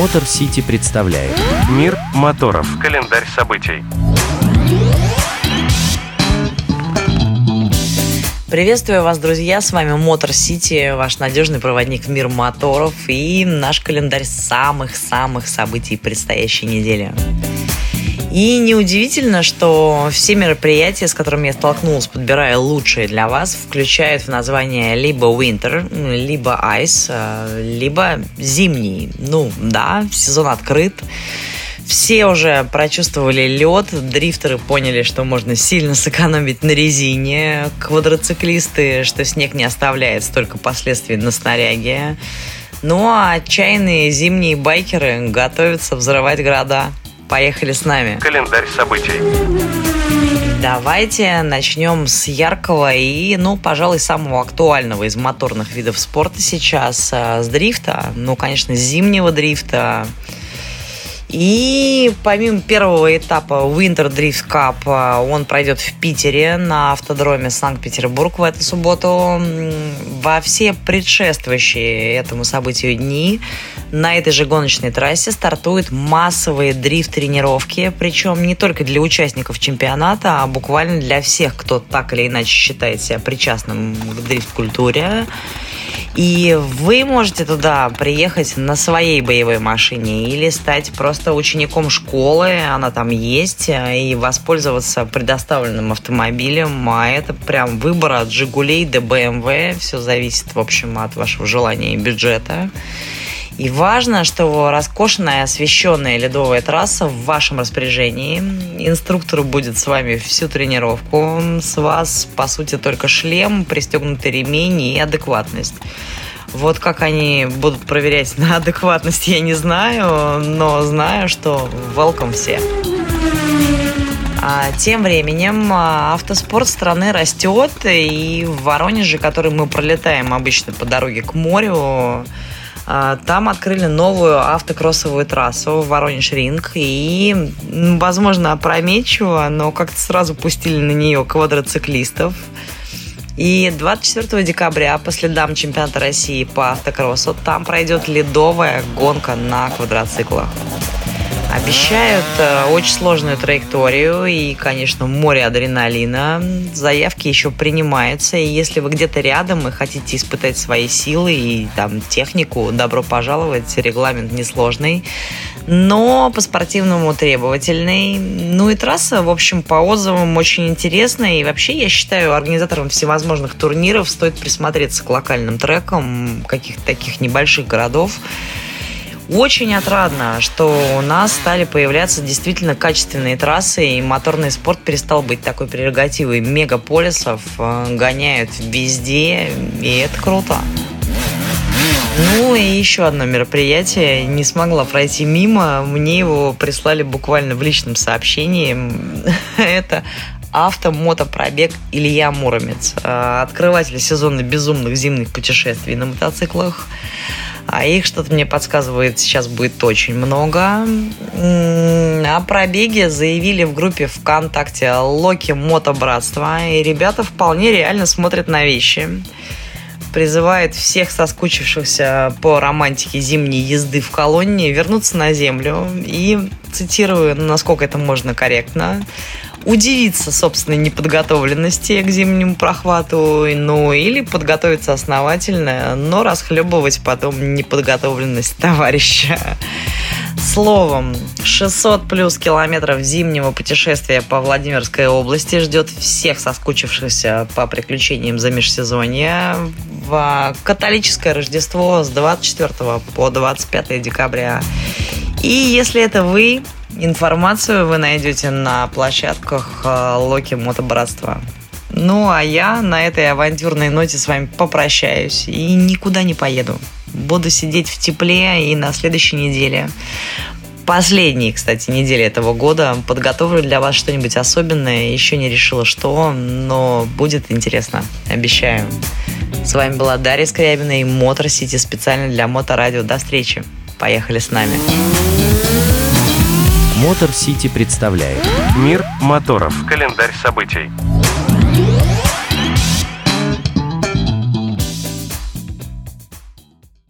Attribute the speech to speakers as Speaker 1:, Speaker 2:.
Speaker 1: Мотор Сити представляет
Speaker 2: Мир моторов. Календарь событий.
Speaker 3: Приветствую вас, друзья! С вами Мотор Сити, ваш надежный проводник в мир моторов и наш календарь самых-самых событий предстоящей недели. И неудивительно, что все мероприятия, с которыми я столкнулась, подбирая лучшие для вас, включают в название либо Winter, либо Ice, э, либо Зимний. Ну да, сезон открыт. Все уже прочувствовали лед, дрифтеры поняли, что можно сильно сэкономить на резине, квадроциклисты, что снег не оставляет столько последствий на снаряге. Ну а отчаянные зимние байкеры готовятся взрывать города. Поехали с нами.
Speaker 2: Календарь событий.
Speaker 3: Давайте начнем с яркого и, ну, пожалуй, самого актуального из моторных видов спорта сейчас, э, с дрифта. Ну, конечно, зимнего дрифта. И помимо первого этапа Winter Drift Cup, а, он пройдет в Питере на автодроме Санкт-Петербург в эту субботу. Во все предшествующие этому событию дни на этой же гоночной трассе стартуют массовые дрифт-тренировки, причем не только для участников чемпионата, а буквально для всех, кто так или иначе считает себя причастным к дрифт-культуре. И вы можете туда приехать на своей боевой машине или стать просто учеником школы, она там есть, и воспользоваться предоставленным автомобилем. А это прям выбор от Жигулей до БМВ. Все зависит, в общем, от вашего желания и бюджета. И важно, что роскошная освещенная ледовая трасса в вашем распоряжении. Инструктор будет с вами всю тренировку. С вас, по сути, только шлем, пристегнутый ремень и адекватность. Вот как они будут проверять на адекватность, я не знаю, но знаю, что welcome все. А тем временем а, автоспорт страны растет, и в Воронеже, который мы пролетаем обычно по дороге к морю, там открыли новую автокроссовую трассу Воронеж Ринг. И, возможно, опрометчиво, но как-то сразу пустили на нее квадроциклистов. И 24 декабря по следам чемпионата России по автокроссу там пройдет ледовая гонка на квадроциклах. Обещают э, очень сложную траекторию и, конечно, море адреналина. Заявки еще принимаются, и если вы где-то рядом и хотите испытать свои силы и там технику, добро пожаловать. Регламент несложный, но по-спортивному требовательный. Ну и трасса, в общем, по отзывам очень интересная. И вообще, я считаю, организаторам всевозможных турниров стоит присмотреться к локальным трекам каких-то таких небольших городов. Очень отрадно, что у нас стали появляться действительно качественные трассы, и моторный спорт перестал быть такой прерогативой мегаполисов, э, гоняют везде, и это круто. Ну и еще одно мероприятие не смогла пройти мимо. Мне его прислали буквально в личном сообщении. Это автомотопробег Илья Муромец, э, открыватель сезона безумных зимних путешествий на мотоциклах. А их что-то мне подсказывает, сейчас будет очень много. О пробеге заявили в группе ВКонтакте Локи Мотобратство. И ребята вполне реально смотрят на вещи. Призывает всех соскучившихся по романтике зимней езды в колонне вернуться на землю. И, цитирую, насколько это можно корректно, удивиться собственной неподготовленности к зимнему прохвату, ну или подготовиться основательно, но расхлебывать потом неподготовленность товарища. Словом, 600 плюс километров зимнего путешествия по Владимирской области ждет всех соскучившихся по приключениям за межсезонье в католическое Рождество с 24 по 25 декабря. И если это вы, Информацию вы найдете на площадках э, Локи Мотобратства. Ну, а я на этой авантюрной ноте с вами попрощаюсь и никуда не поеду. Буду сидеть в тепле и на следующей неделе. Последней, кстати, недели этого года подготовлю для вас что-нибудь особенное. Еще не решила, что, но будет интересно. Обещаю. С вами была Дарья Скрябина и Мотор Сити специально для Моторадио. До встречи. Поехали с нами.
Speaker 1: Мотор Сити представляет
Speaker 2: Мир моторов. Календарь событий.